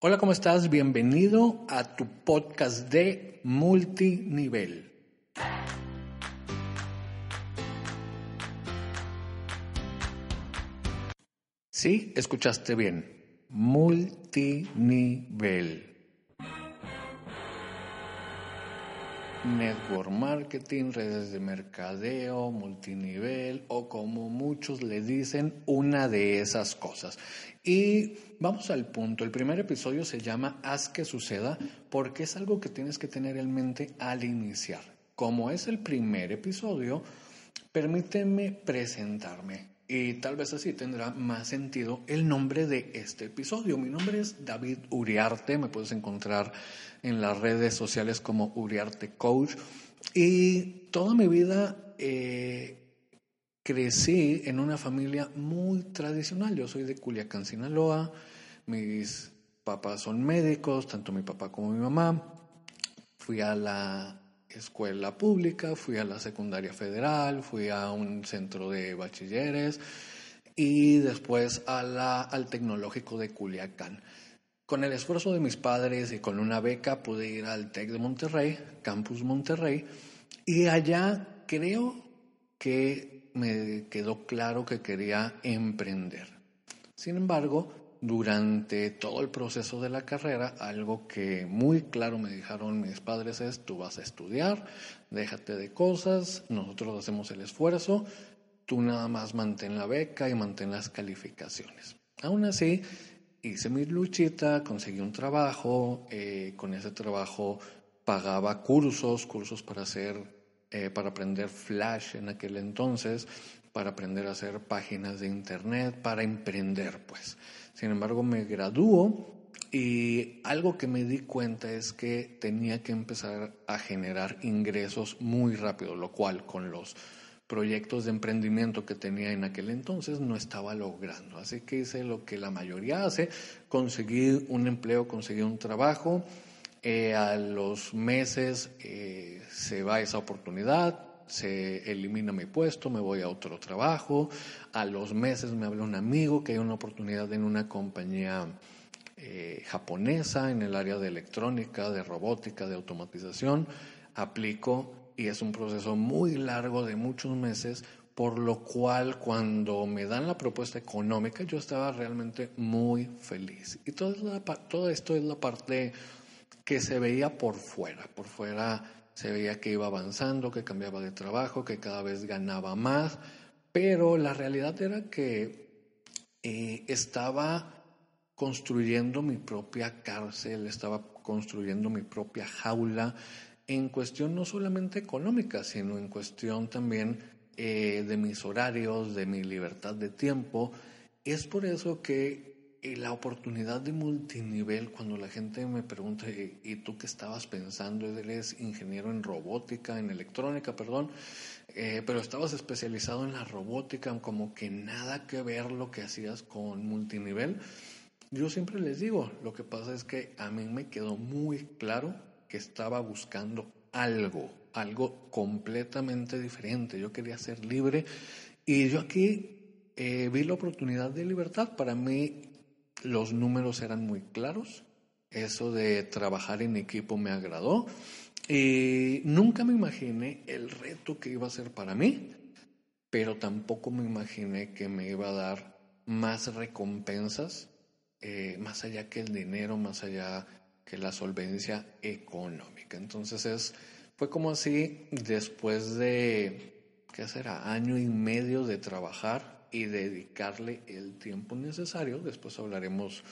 Hola, ¿cómo estás? Bienvenido a tu podcast de multinivel. Sí, escuchaste bien. Multinivel. Network marketing, redes de mercadeo, multinivel o como muchos le dicen, una de esas cosas. Y vamos al punto. El primer episodio se llama Haz que suceda porque es algo que tienes que tener en mente al iniciar. Como es el primer episodio, permíteme presentarme y tal vez así tendrá más sentido el nombre de este episodio. Mi nombre es David Uriarte, me puedes encontrar en las redes sociales como Uriarte Coach y toda mi vida eh, crecí en una familia muy tradicional. Yo soy de Culiacán, Sinaloa, mis papás son médicos, tanto mi papá como mi mamá. Fui a la escuela pública, fui a la secundaria federal, fui a un centro de bachilleres y después a la, al tecnológico de Culiacán. Con el esfuerzo de mis padres y con una beca pude ir al TEC de Monterrey, Campus Monterrey, y allá creo que me quedó claro que quería emprender. Sin embargo, durante todo el proceso de la carrera, algo que muy claro me dijeron mis padres es, tú vas a estudiar, déjate de cosas, nosotros hacemos el esfuerzo, tú nada más mantén la beca y mantén las calificaciones. Aún así, hice mi luchita, conseguí un trabajo, eh, con ese trabajo pagaba cursos, cursos para hacer, eh, para aprender Flash en aquel entonces, para aprender a hacer páginas de internet, para emprender, pues. Sin embargo, me graduó y algo que me di cuenta es que tenía que empezar a generar ingresos muy rápido, lo cual con los proyectos de emprendimiento que tenía en aquel entonces no estaba logrando. Así que hice lo que la mayoría hace, conseguí un empleo, conseguí un trabajo, eh, a los meses eh, se va esa oportunidad, se elimina mi puesto, me voy a otro trabajo. A los meses me habla un amigo que hay una oportunidad en una compañía eh, japonesa en el área de electrónica, de robótica, de automatización. Aplico y es un proceso muy largo de muchos meses, por lo cual cuando me dan la propuesta económica yo estaba realmente muy feliz. Y todo, todo esto es la parte que se veía por fuera, por fuera se veía que iba avanzando, que cambiaba de trabajo, que cada vez ganaba más, pero la realidad era que eh, estaba construyendo mi propia cárcel, estaba construyendo mi propia jaula en cuestión no solamente económica, sino en cuestión también eh, de mis horarios, de mi libertad de tiempo. Es por eso que la oportunidad de multinivel, cuando la gente me pregunta, ¿y tú qué estabas pensando? Eres ingeniero en robótica, en electrónica, perdón, eh, pero estabas especializado en la robótica, como que nada que ver lo que hacías con multinivel. Yo siempre les digo, lo que pasa es que a mí me quedó muy claro que estaba buscando algo, algo completamente diferente. Yo quería ser libre y yo aquí eh, vi la oportunidad de libertad. Para mí los números eran muy claros, eso de trabajar en equipo me agradó y nunca me imaginé el reto que iba a ser para mí, pero tampoco me imaginé que me iba a dar más recompensas, eh, más allá que el dinero, más allá que la solvencia económica. Entonces es, fue como así, después de, ¿qué será? Año y medio de trabajar, y dedicarle el tiempo necesario. Después hablaremos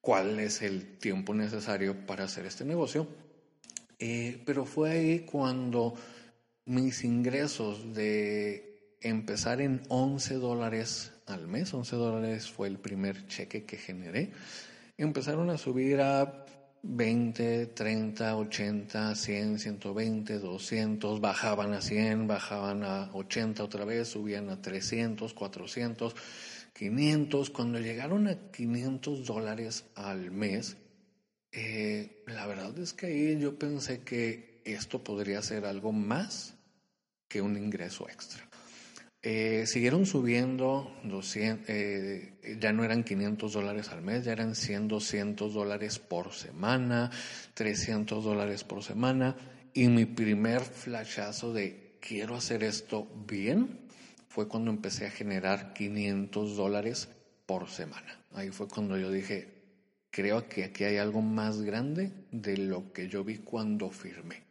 cuál es el tiempo necesario para hacer este negocio. Eh, pero fue ahí cuando mis ingresos de empezar en 11 dólares al mes, 11 dólares fue el primer cheque que generé, empezaron a subir a 20, 30, 80, 100, 120, 200, bajaban a 100, bajaban a 80 otra vez, subían a 300, 400, 500. Cuando llegaron a 500 dólares al mes, eh, la verdad es que ahí yo pensé que esto podría ser algo más que un ingreso extra. Eh, siguieron subiendo, 200, eh, ya no eran 500 dólares al mes, ya eran 100, 200 dólares por semana, 300 dólares por semana. Y mi primer flashazo de quiero hacer esto bien fue cuando empecé a generar 500 dólares por semana. Ahí fue cuando yo dije, creo que aquí hay algo más grande de lo que yo vi cuando firmé.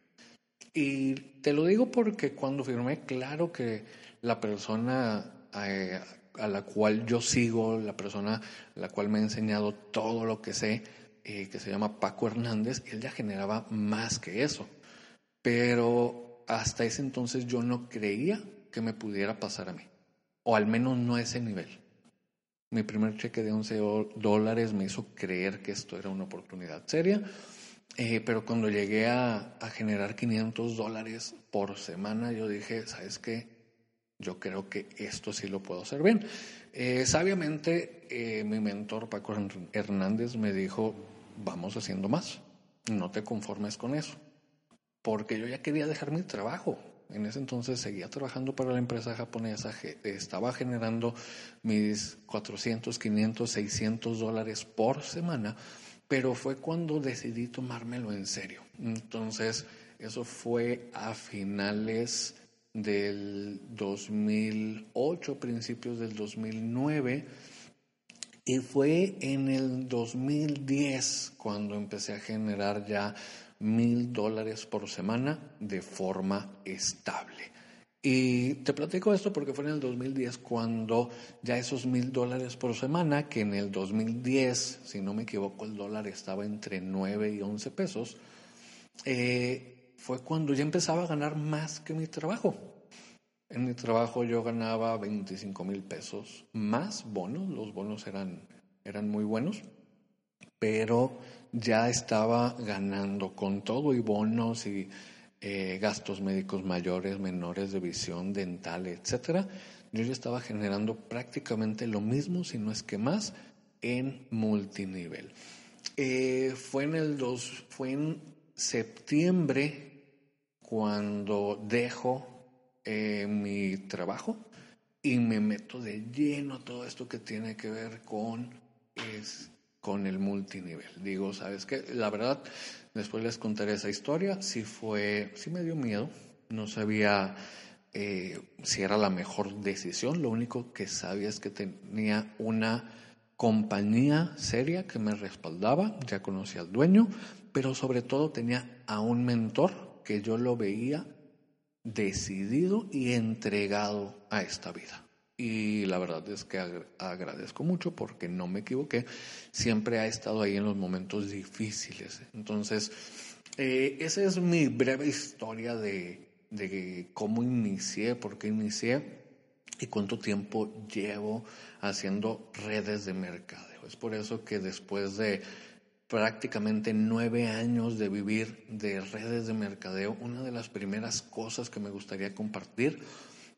Y te lo digo porque cuando firmé, claro que la persona eh, a la cual yo sigo, la persona a la cual me ha enseñado todo lo que sé, eh, que se llama Paco Hernández, él ya generaba más que eso. Pero hasta ese entonces yo no creía que me pudiera pasar a mí, o al menos no a ese nivel. Mi primer cheque de 11 dólares me hizo creer que esto era una oportunidad seria, eh, pero cuando llegué a, a generar 500 dólares por semana, yo dije, ¿sabes qué? yo creo que esto sí lo puedo hacer bien. Eh, sabiamente, eh, mi mentor Paco Hernández me dijo, vamos haciendo más, no te conformes con eso, porque yo ya quería dejar mi trabajo. En ese entonces seguía trabajando para la empresa japonesa, estaba generando mis 400, 500, 600 dólares por semana, pero fue cuando decidí tomármelo en serio. Entonces, eso fue a finales del 2008, principios del 2009, y fue en el 2010 cuando empecé a generar ya mil dólares por semana de forma estable. Y te platico esto porque fue en el 2010 cuando ya esos mil dólares por semana, que en el 2010, si no me equivoco, el dólar estaba entre 9 y 11 pesos, eh, fue cuando ya empezaba a ganar más que mi trabajo. En mi trabajo yo ganaba 25 mil pesos más bonos, los bonos eran, eran muy buenos, pero ya estaba ganando con todo y bonos y eh, gastos médicos mayores, menores de visión, dental, etcétera. Yo ya estaba generando prácticamente lo mismo, si no es que más, en multinivel. Eh, fue en el dos, fue en septiembre cuando dejo eh, mi trabajo y me meto de lleno todo esto que tiene que ver con, es, con el multinivel. Digo, ¿sabes qué? La verdad, después les contaré esa historia. Sí fue, sí me dio miedo. No sabía eh, si era la mejor decisión. Lo único que sabía es que tenía una compañía seria que me respaldaba, ya conocía al dueño, pero sobre todo tenía a un mentor que yo lo veía decidido y entregado a esta vida. Y la verdad es que agradezco mucho porque no me equivoqué, siempre ha estado ahí en los momentos difíciles. Entonces, eh, esa es mi breve historia de, de cómo inicié, por qué inicié y cuánto tiempo llevo haciendo redes de mercadeo. Es por eso que después de prácticamente nueve años de vivir de redes de mercadeo, una de las primeras cosas que me gustaría compartir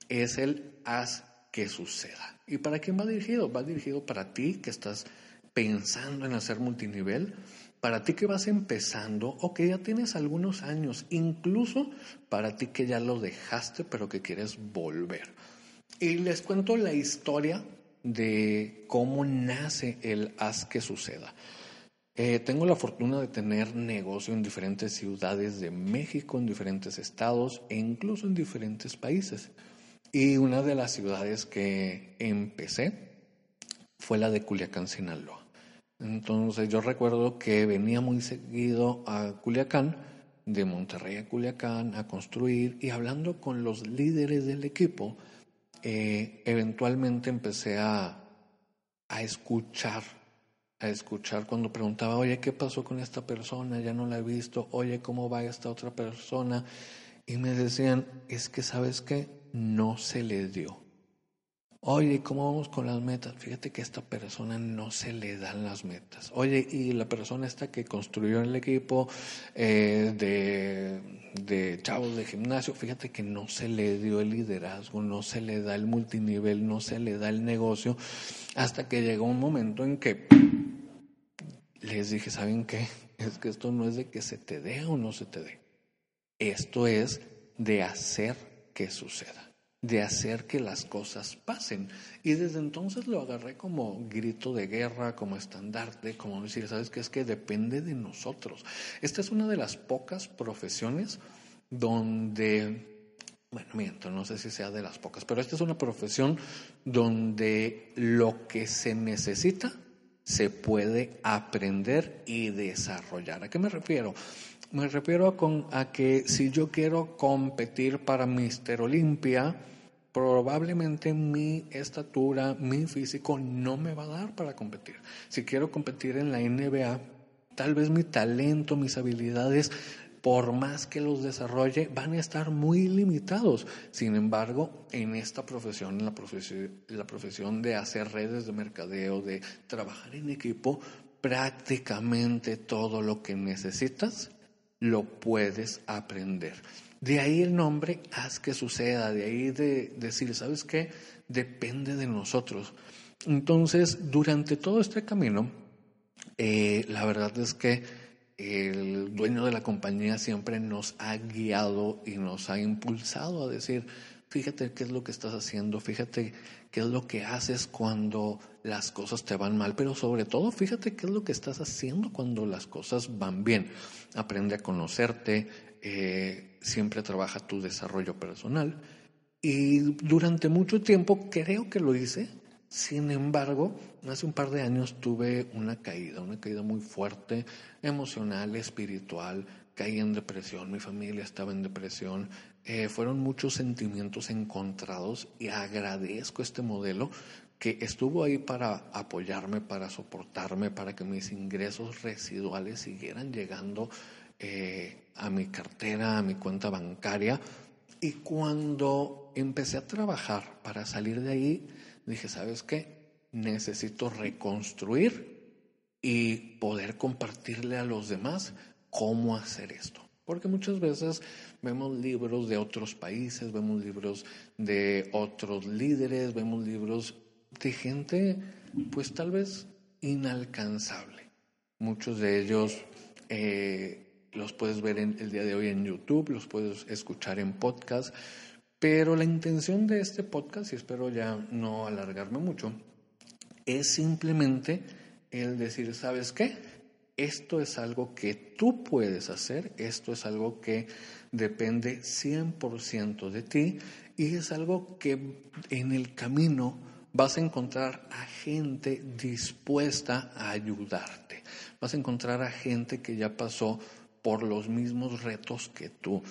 es el haz que suceda. ¿Y para quién va dirigido? Va dirigido para ti que estás pensando en hacer multinivel, para ti que vas empezando o que ya tienes algunos años, incluso para ti que ya lo dejaste pero que quieres volver. Y les cuento la historia de cómo nace el haz que suceda. Eh, tengo la fortuna de tener negocio en diferentes ciudades de México, en diferentes estados e incluso en diferentes países. Y una de las ciudades que empecé fue la de Culiacán, Sinaloa. Entonces yo recuerdo que venía muy seguido a Culiacán, de Monterrey a Culiacán, a construir y hablando con los líderes del equipo, eh, eventualmente empecé a, a escuchar a escuchar cuando preguntaba, oye, ¿qué pasó con esta persona? Ya no la he visto, oye, ¿cómo va esta otra persona? Y me decían, es que sabes que no se le dio. Oye, ¿cómo vamos con las metas? Fíjate que a esta persona no se le dan las metas. Oye, y la persona esta que construyó el equipo eh, de, de chavos de gimnasio, fíjate que no se le dio el liderazgo, no se le da el multinivel, no se le da el negocio, hasta que llegó un momento en que les dije, ¿saben qué? Es que esto no es de que se te dé o no se te dé. Esto es de hacer que suceda de hacer que las cosas pasen. Y desde entonces lo agarré como grito de guerra, como estandarte, como decir, ¿sabes qué? Es que depende de nosotros. Esta es una de las pocas profesiones donde, bueno, miento, no sé si sea de las pocas, pero esta es una profesión donde lo que se necesita se puede aprender y desarrollar. ¿A qué me refiero? Me refiero a, con, a que si yo quiero competir para Mister Olimpia, probablemente mi estatura, mi físico no me va a dar para competir. Si quiero competir en la NBA, tal vez mi talento, mis habilidades, por más que los desarrolle, van a estar muy limitados. Sin embargo, en esta profesión, en la profesión, la profesión de hacer redes de mercadeo, de trabajar en equipo, prácticamente todo lo que necesitas lo puedes aprender. De ahí el nombre, haz que suceda, de ahí de decir, ¿sabes qué? Depende de nosotros. Entonces, durante todo este camino, eh, la verdad es que el dueño de la compañía siempre nos ha guiado y nos ha impulsado a decir, fíjate qué es lo que estás haciendo, fíjate qué es lo que haces cuando las cosas te van mal, pero sobre todo fíjate qué es lo que estás haciendo cuando las cosas van bien. Aprende a conocerte, eh, siempre trabaja tu desarrollo personal y durante mucho tiempo creo que lo hice. Sin embargo, hace un par de años tuve una caída, una caída muy fuerte, emocional, espiritual, caí en depresión, mi familia estaba en depresión, eh, fueron muchos sentimientos encontrados y agradezco este modelo que estuvo ahí para apoyarme, para soportarme, para que mis ingresos residuales siguieran llegando eh, a mi cartera, a mi cuenta bancaria. Y cuando empecé a trabajar para salir de ahí, dije, ¿sabes qué? Necesito reconstruir y poder compartirle a los demás cómo hacer esto. Porque muchas veces vemos libros de otros países, vemos libros de otros líderes, vemos libros de gente, pues tal vez inalcanzable. Muchos de ellos eh, los puedes ver en, el día de hoy en YouTube, los puedes escuchar en podcast, pero la intención de este podcast, y espero ya no alargarme mucho, es simplemente el decir, ¿sabes qué? Esto es algo que tú puedes hacer, esto es algo que depende 100% de ti y es algo que en el camino vas a encontrar a gente dispuesta a ayudarte. Vas a encontrar a gente que ya pasó por los mismos retos que tú.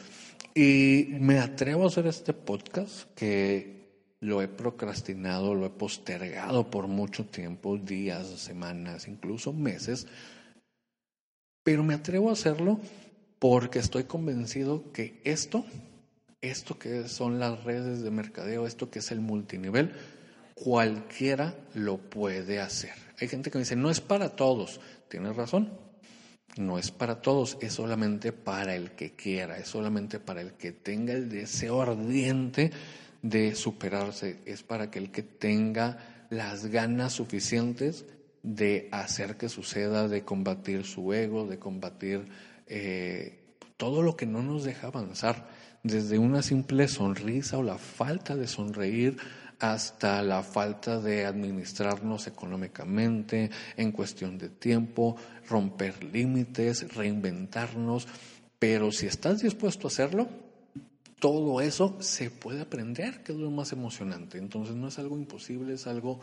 Y me atrevo a hacer este podcast que lo he procrastinado, lo he postergado por mucho tiempo, días, semanas, incluso meses, pero me atrevo a hacerlo porque estoy convencido que esto, esto que son las redes de mercadeo, esto que es el multinivel, cualquiera lo puede hacer. Hay gente que me dice, no es para todos. Tienes razón, no es para todos, es solamente para el que quiera, es solamente para el que tenga el deseo ardiente de superarse, es para aquel que tenga las ganas suficientes de hacer que suceda, de combatir su ego, de combatir eh, todo lo que no nos deja avanzar, desde una simple sonrisa o la falta de sonreír hasta la falta de administrarnos económicamente en cuestión de tiempo, romper límites, reinventarnos. Pero si estás dispuesto a hacerlo, todo eso se puede aprender, que es lo más emocionante. Entonces no es algo imposible, es algo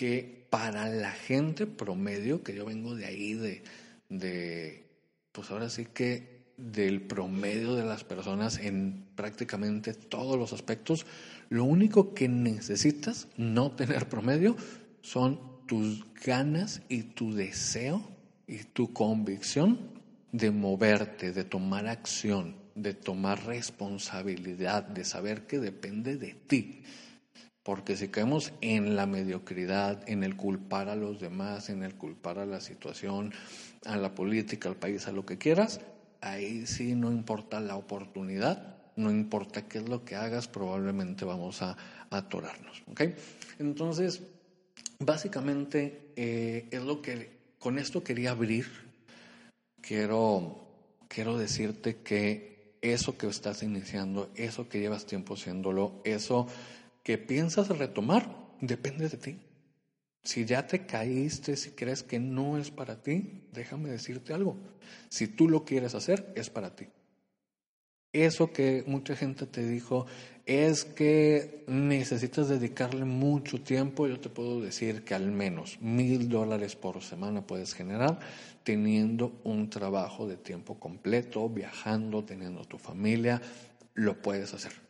que para la gente promedio, que yo vengo de ahí, de, de pues ahora sí que del promedio de las personas en prácticamente todos los aspectos, lo único que necesitas no tener promedio son tus ganas y tu deseo y tu convicción de moverte, de tomar acción, de tomar responsabilidad, de saber que depende de ti. Porque si caemos en la mediocridad, en el culpar a los demás, en el culpar a la situación, a la política, al país, a lo que quieras, ahí sí no importa la oportunidad, no importa qué es lo que hagas, probablemente vamos a, atorarnos. Entonces, básicamente eh, es lo que con esto quería abrir. Quiero, quiero decirte que eso que estás iniciando, eso que llevas tiempo haciéndolo, eso que piensas retomar, depende de ti. Si ya te caíste, si crees que no es para ti, déjame decirte algo. Si tú lo quieres hacer, es para ti. Eso que mucha gente te dijo es que necesitas dedicarle mucho tiempo. Yo te puedo decir que al menos mil dólares por semana puedes generar teniendo un trabajo de tiempo completo, viajando, teniendo tu familia, lo puedes hacer.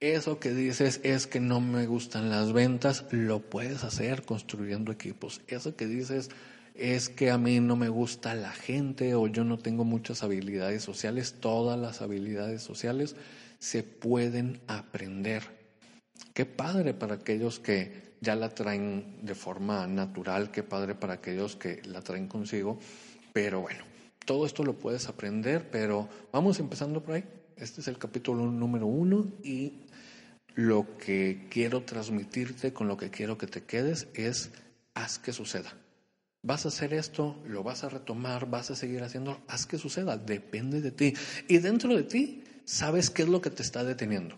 Eso que dices es que no me gustan las ventas, lo puedes hacer construyendo equipos. Eso que dices es que a mí no me gusta la gente o yo no tengo muchas habilidades sociales, todas las habilidades sociales se pueden aprender. Qué padre para aquellos que ya la traen de forma natural, qué padre para aquellos que la traen consigo, pero bueno, todo esto lo puedes aprender, pero vamos empezando por ahí. Este es el capítulo número uno y lo que quiero transmitirte, con lo que quiero que te quedes, es haz que suceda. Vas a hacer esto, lo vas a retomar, vas a seguir haciendo, haz que suceda, depende de ti. Y dentro de ti, sabes qué es lo que te está deteniendo.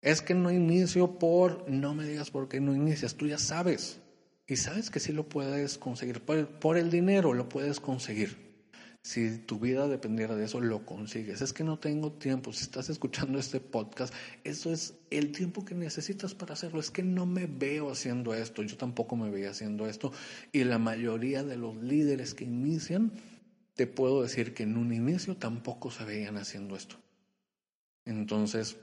Es que no inicio por, no me digas por qué no inicias, tú ya sabes. Y sabes que sí lo puedes conseguir. por el dinero lo puedes conseguir. Si tu vida dependiera de eso, lo consigues. Es que no tengo tiempo. Si estás escuchando este podcast, eso es el tiempo que necesitas para hacerlo. Es que no me veo haciendo esto. Yo tampoco me veía haciendo esto. Y la mayoría de los líderes que inician, te puedo decir que en un inicio tampoco se veían haciendo esto. Entonces,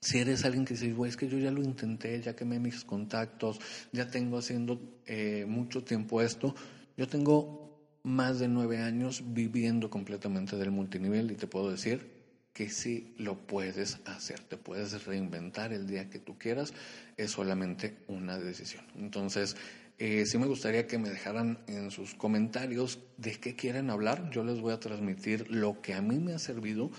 si eres alguien que dice, güey, es que yo ya lo intenté, ya quemé mis contactos, ya tengo haciendo eh, mucho tiempo esto, yo tengo más de nueve años viviendo completamente del multinivel y te puedo decir que sí lo puedes hacer, te puedes reinventar el día que tú quieras, es solamente una decisión. Entonces, eh, sí me gustaría que me dejaran en sus comentarios de qué quieren hablar, yo les voy a transmitir lo que a mí me ha servido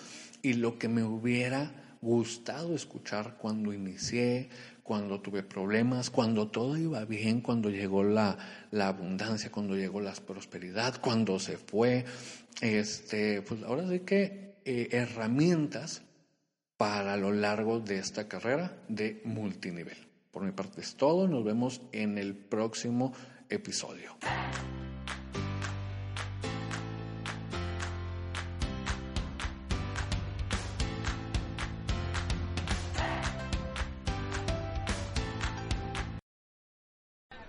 y lo que me hubiera gustado escuchar cuando inicié, cuando tuve problemas, cuando todo iba bien, cuando llegó la, la abundancia, cuando llegó la prosperidad, cuando se fue. Este, pues ahora sí que eh, herramientas para lo largo de esta carrera de multinivel. Por mi parte es todo, nos vemos en el próximo episodio.